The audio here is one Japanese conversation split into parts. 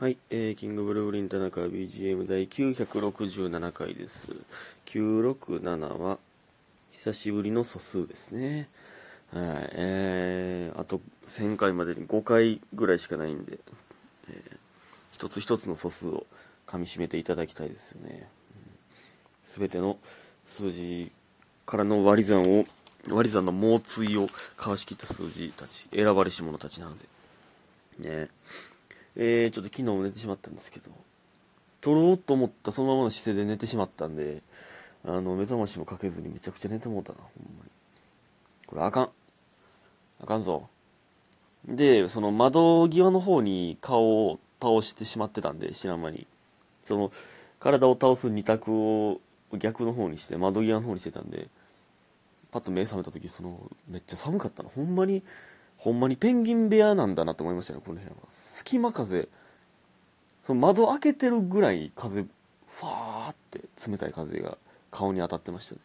はい、えー、キングブルーリン田中 BGM 第967回です。967は、久しぶりの素数ですね。はい、えー、あと1000回までに5回ぐらいしかないんで、えー、一つ一つの素数を噛み締めていただきたいですよね。すべての数字からの割り算を、割り算の猛追をかわしきった数字たち、選ばれし者たちなので。ねえー、ちょっと昨日も寝てしまったんですけど、撮ろうと思ったそのままの姿勢で寝てしまったんで、あの、目覚ましもかけずにめちゃくちゃ寝てもうたな、ほんまに。これあかん。あかんぞ。で、その窓際の方に顔を倒してしまってたんで、知らん間に。その、体を倒す二択を逆の方にして、窓際の方にしてたんで、パッと目覚めた時、その、めっちゃ寒かったな。ほんまに、ほんまにペンギン部屋なんだなと思いましたね、この部屋は。隙間風、その窓開けてるぐらい風、ファーって冷たい風が顔に当たってましたね。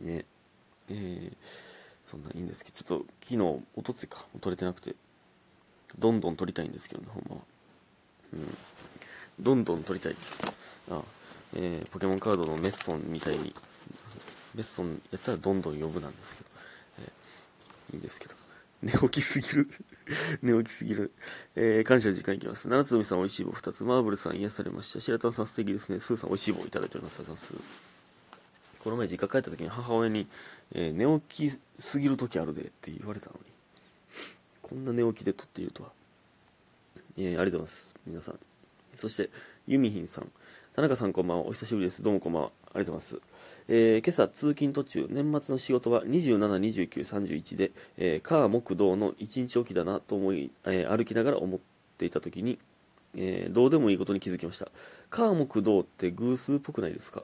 うん、ね。えー、そんないいんですけど、ちょっと昨日、おとついか、撮れてなくて、どんどん撮りたいんですけどね、ほんまは。うん。どんどん撮りたいです。あえー、ポケモンカードのメッソンみたいに、メッソンやったらどんどん呼ぶなんですけど、いいんですけど。寝起きすぎる。寝起きすぎる。えー、感謝の時間いきます。七つ海さん、美味しい棒2つ。マーブルさん、癒されました。白玉さん、素敵ですね。スーさん、美味しい棒いただいております。ありがとうございます。この前、実家帰った時に母親に、えー寝起きすぎる時あるでって言われたのに、こんな寝起きで撮っているとは。えー、ありがとうございます。皆さん。そして、ユミヒンさん。田中さんこんばんは。お久しぶりです。どうもこんばんは。ありがとうございます。えー今朝通勤途中、年末の仕事は27、29、31で、えー、火木道の1日おきだなと思い、えー歩きながら思っていた時に、えーどうでもいいことに気づきました。火木道って偶数っぽくないですか？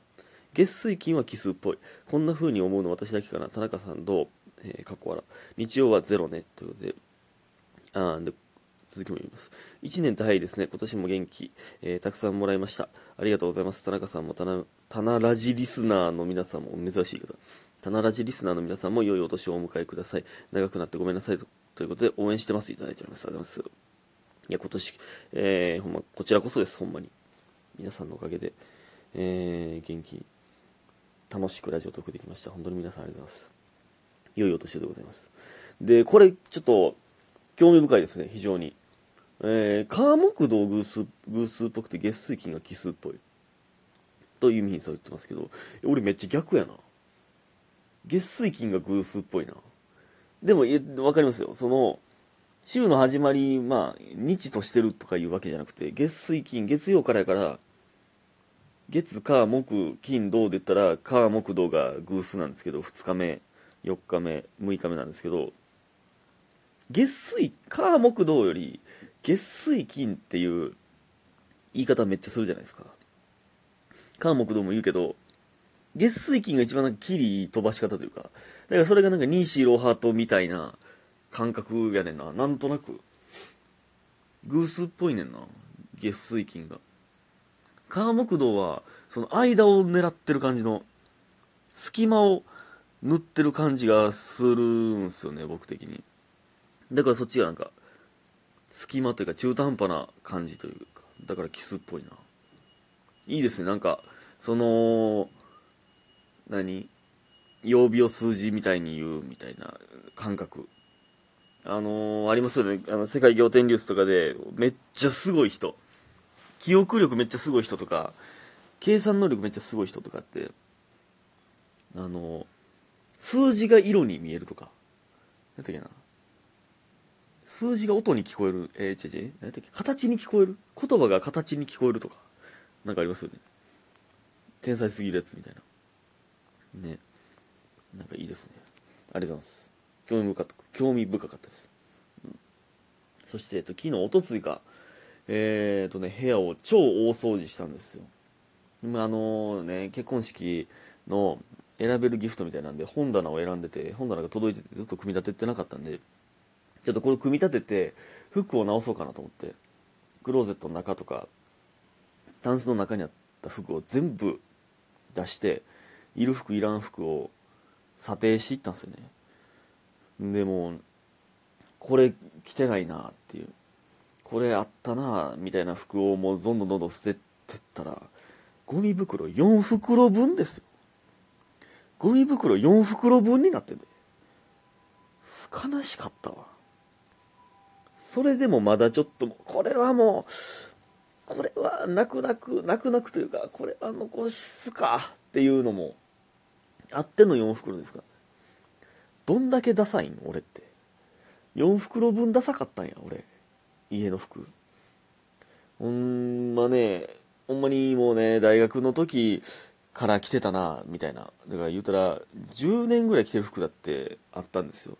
月水金は奇数っぽい。こんな風に思うの私だけかな？田中さんどう？えー、かっこ笑。日曜はゼロね。ということで、あーで、続きも言います。1年って早いですね。今年も元気、えーたくさんもらいました。ありがとうございます。田中さんも、たな、たなラジリスナーの皆さんも、珍しい方。たなラジリスナーの皆さんも良いお年をお迎えください。長くなってごめんなさいと。ということで、応援してます。いただいております。ありがとうございます。いや、今年、えーほんま、こちらこそです。ほんまに。皆さんのおかげで、えー元気に、楽しくラジオトークできました。本当に皆さんありがとうございます。良いお年でございます。で、これ、ちょっと、興味深いですね、非常に。えー、カー木道偶数、偶数っぽくて月水金が奇数っぽい。という意味にさん言ってますけど、俺めっちゃ逆やな。月水金が偶数っぽいな。でも、えわかりますよ。その、週の始まり、まあ、日としてるとかいうわけじゃなくて、月水金、月曜からやから、月、火、木、金、土で言ったら、火、木、土が偶数なんですけど、2日目、4日目、6日目なんですけど、月水、火、木、土より、月水金っていう言い方めっちゃするじゃないですか。火木土も言うけど、月水金が一番なんかキリ飛ばし方というか、だからそれがなんかニーシーローハートみたいな感覚やねんな。なんとなく。偶数っぽいねんな。月水金が。火木土は、その間を狙ってる感じの、隙間を塗ってる感じがするんすよね、僕的に。だからそっちがなんか、隙間というか中途半端な感じというか、だからキスっぽいな。いいですね、なんか、その、何？曜日を数字みたいに言うみたいな感覚。あのーありますよね。あの、世界仰天ニュースとかで、めっちゃすごい人。記憶力めっちゃすごい人とか、計算能力めっちゃすごい人とかって、あのー数字が色に見えるとか。なんだっけな。数字が音に聞こえる。えー、違う違う。何だっけ？形に聞こえる？言葉が形に聞こえるとか。なんかありますよね。天才すぎるやつみたいな。ね。なんかいいですね。ありがとうございます。興味深かった、興味深かったです。うんそして、えっと、昨日、おとついか、えー、っとね、部屋を超大掃除したんですよ。今、あのね、結婚式の選べるギフトみたいなんで、本棚を選んでて、本棚が届いてて、ずっと組み立ててなかったんで、ちょっとこれ組み立てて、服を直そうかなと思って、クローゼットの中とか、タンスの中にあった服を全部出して、いる服いらん服を査定していったんですよね。でも、これ着てないなっていう。これあったなみたいな服をもうどんどんどんどん捨ててったらゴミ袋4袋分ですよゴミ袋4袋分になってんで悲しかったわそれでもまだちょっとこれはもうこれは泣く泣く泣く泣くというかこれは残すかっていうのもあっての4袋ですからどんだけダサいん？俺って。4袋分ダサかったんや俺。家の服。ほんまねほんまにもうね大学の時から着てたなみたいな。だから言うたら10年ぐらい着てる服だってあったんですよ。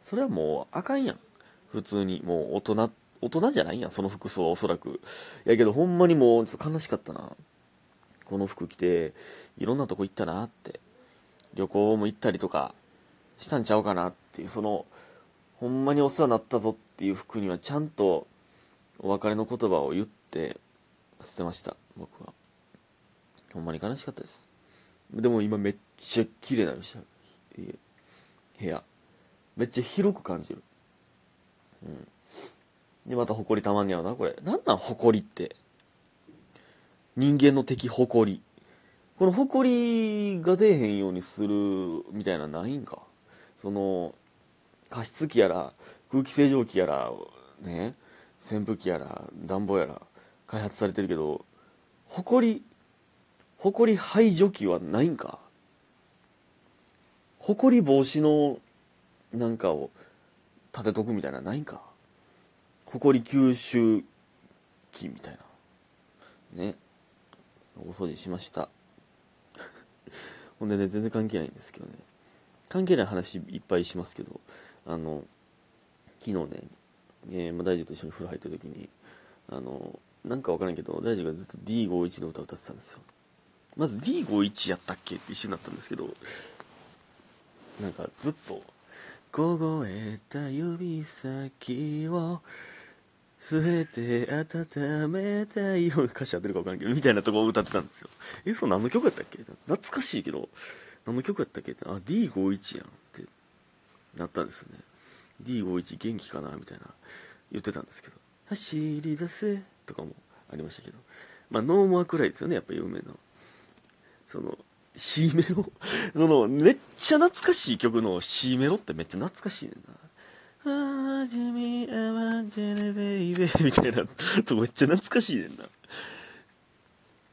それはもうあかんやん。普通にもう大人大人じゃないやんその服装はおそらく。やけどほんまにもう悲しかったな。この服着ていろんなとこ行ったなって。旅行も行ったりとかしたんちゃうかなっていうそのほんまにお世話になったぞっていう服にはちゃんとお別れの言葉を言って捨てました僕は。ほんまに悲しかったです。でも今めっちゃ綺麗になりました部屋。めっちゃ広く感じる。うんで、また埃たまんねやろな、これ。なんなん埃って？人間の敵埃。この埃が出えへんようにするみたいなないんか？その、加湿器やら、空気清浄機やら、ね、扇風機やら、暖房やら、開発されてるけど、埃、埃排除機はないんか？埃防止のなんかを立てとくみたいなないんか。埃吸収機みたいな。ね。お掃除しました。ほんでね全然関係ないんですけどね。関係ない話いっぱいしますけどあの昨日ね、えー、まあ、大樹と一緒に風呂入った時にあのなんかわからんけど大樹がずっと D51 の歌を歌ってたんですよ。まず D51 やったっけって一緒になったんですけどなんかずっと凍えた指先を据えて温めたいよ歌詞合ってるか分からんけどみたいなとこを歌ってたんですよ。えそう何の曲やったっけ？懐かしいけど何の曲やったっけ？あ D51 やんってなったんですよね。D51 元気かな？みたいな言ってたんですけど。走り出せとかもありましたけど。まあノーモアくらいですよねやっぱ有名なその C メロ？そのめっちゃ懐かしい曲の C メロってめっちゃ懐かしいねんな。あジミーアワンジェネベイベー。みたいな。とめっちゃ懐かしいねんな。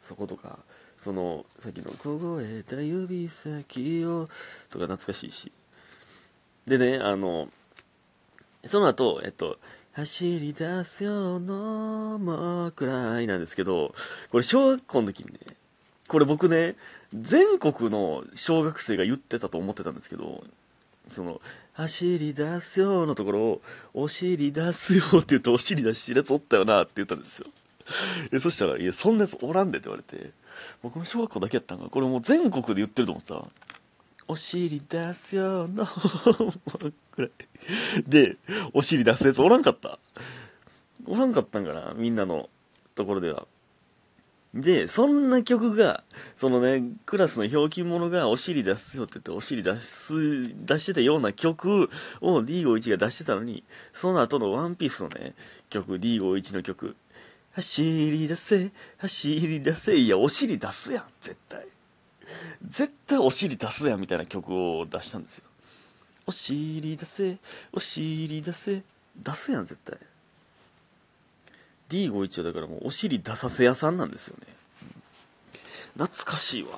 そことかそのさっきの「凍えた指先を」とか懐かしいし。でねあのその後えっと「走り出すよのもくらい」なんですけどこれ小学校の時にねこれ僕ね全国の小学生が言ってたと思ってたんですけどその、走り出すよのところを、お尻出すよって言うと、お尻出しやつおったよなって言ったんですよ。そしたら、いや、そんなやつおらんでって言われて、僕も小学校だけやったんか、これもう全国で言ってると思ってた。お尻出すよの、くらい。で、お尻出すやつおらんかった。おらんかったんかな、みんなのところでは。で、そんな曲が、そのね、クラスのひょうきん者がお尻出すよって言ってお尻出す、出してたような曲を D51 が出してたのに、その後のワンピースのね、曲、D51 の曲、走り出せ、走り出せ、いや、お尻出すやん、絶対。絶対お尻出すやん、みたいな曲を出したんですよ。お尻出せ、お尻出せ、出すやん、絶対。D51 はだからもうお尻出させ屋さんなんですよね、うん、懐かしいわ。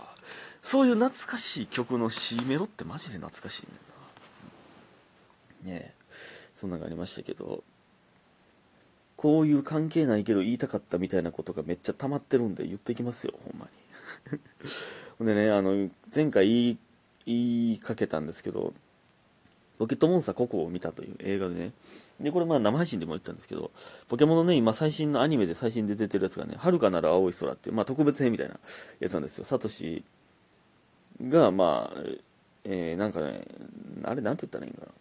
そういう懐かしい曲の C メロってマジで懐かしいねんな。ねえ。そんなのがありましたけど。こういう関係ないけど言いたかったみたいなことがめっちゃ溜まってるんで言ってきますよほんまに。ほんでねあの前回言い言いかけたんですけどポケットモンスターココを見たという映画でね。で、これまあ生配信でも言ったんですけど、ポケモンのね、今最新のアニメで最新で出てるやつがね、遥かなる青い空っていう、まあ特別編みたいなやつなんですよ。サトシが、まあ、えー、なんかね、あれなんて言ったらいいんかな。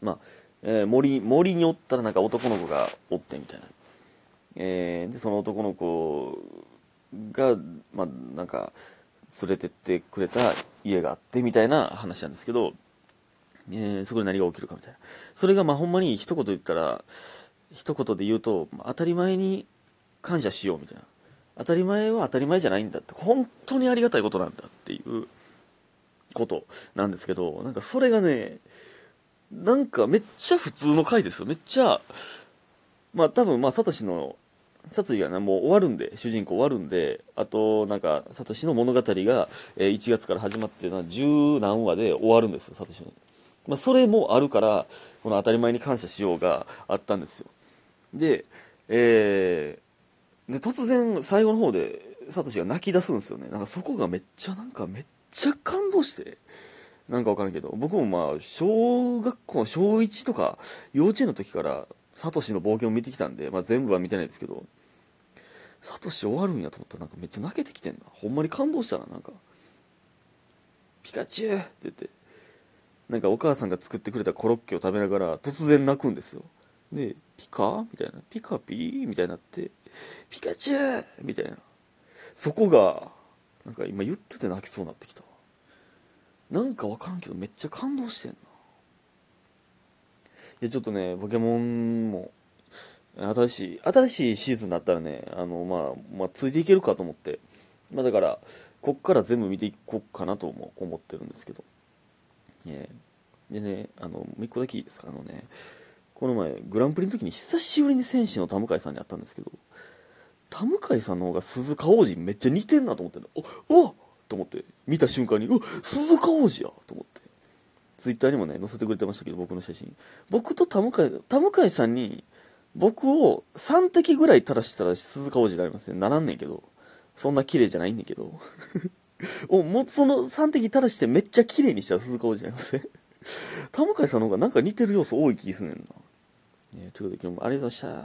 まあ、えー、森、森におったらなんか男の子がおってみたいな。えー、で、その男の子が、まあ、なんか、連れてってくれた家があってみたいな話なんですけど、えー、そこで何が起きるかみたいな。それがまあほんまに一言言ったら、一言で言うと、当たり前に感謝しようみたいな。当たり前は当たり前じゃないんだって、本当にありがたいことなんだっていうことなんですけど、なんかそれがね、なんかめっちゃ普通の回ですよ。めっちゃ、まあ多分まあサトシの殺意がね、もう終わるんで、主人公終わるんで、あと、なんか、サトシの物語が、えー、1月から始まってるのは十何話で終わるんですよ、サトシの。まあ、それもあるから、この当たり前に感謝しようがあったんですよ。で、えー、で、突然、最後の方で、サトシが泣き出すんですよね。なんかそこがめっちゃ、なんかめっちゃ感動して、なんかわからんけど、僕もまあ、小学校の小1とか、幼稚園の時から、サトシの冒険を見てきたんで、まあ、全部は見てないですけど、サトシ終わるんやと思ったらなんかめっちゃ泣けてきてんな。ほんまに感動したな、なんか。ピカチュウって言って、なんかお母さんが作ってくれたコロッケを食べながら突然泣くんですよ。で、ピカ？みたいな。ピカピ？ーみたいになって、ピカチュウみたいな。そこが、なんか今言ってて泣きそうになってきた。なんかわからんけどめっちゃ感動してんな。いや、ちょっとね、ポケモンも、新しい、新しいシーズンになったらね、あの、まあ、まあ、ついていけるかと思って、まあ、だから、こっから全部見ていこうかなとも思ってるんですけど。えー、でね、あの、もう一個だけいいですか、あのね、この前、グランプリの時に久しぶりに戦士の田向さんに会ったんですけど、田向さんの方が鈴鹿王子めっちゃ似てんなと思って、おおと思って、見た瞬間に、う鈴鹿王子やと思って。ツイッターにもね、載せてくれてましたけど、僕の写真。僕と田向田向さんに、僕を3滴ぐらい垂らしたら鈴鹿王子になりますね。ならんねんけど。そんな綺麗じゃないんだけど。お、もうその3滴垂らしてめっちゃ綺麗にした鈴鹿王子になりますね。田向さんの方がなんか似てる要素多い気すんねんな。ね、ということで今日もありがとうございました。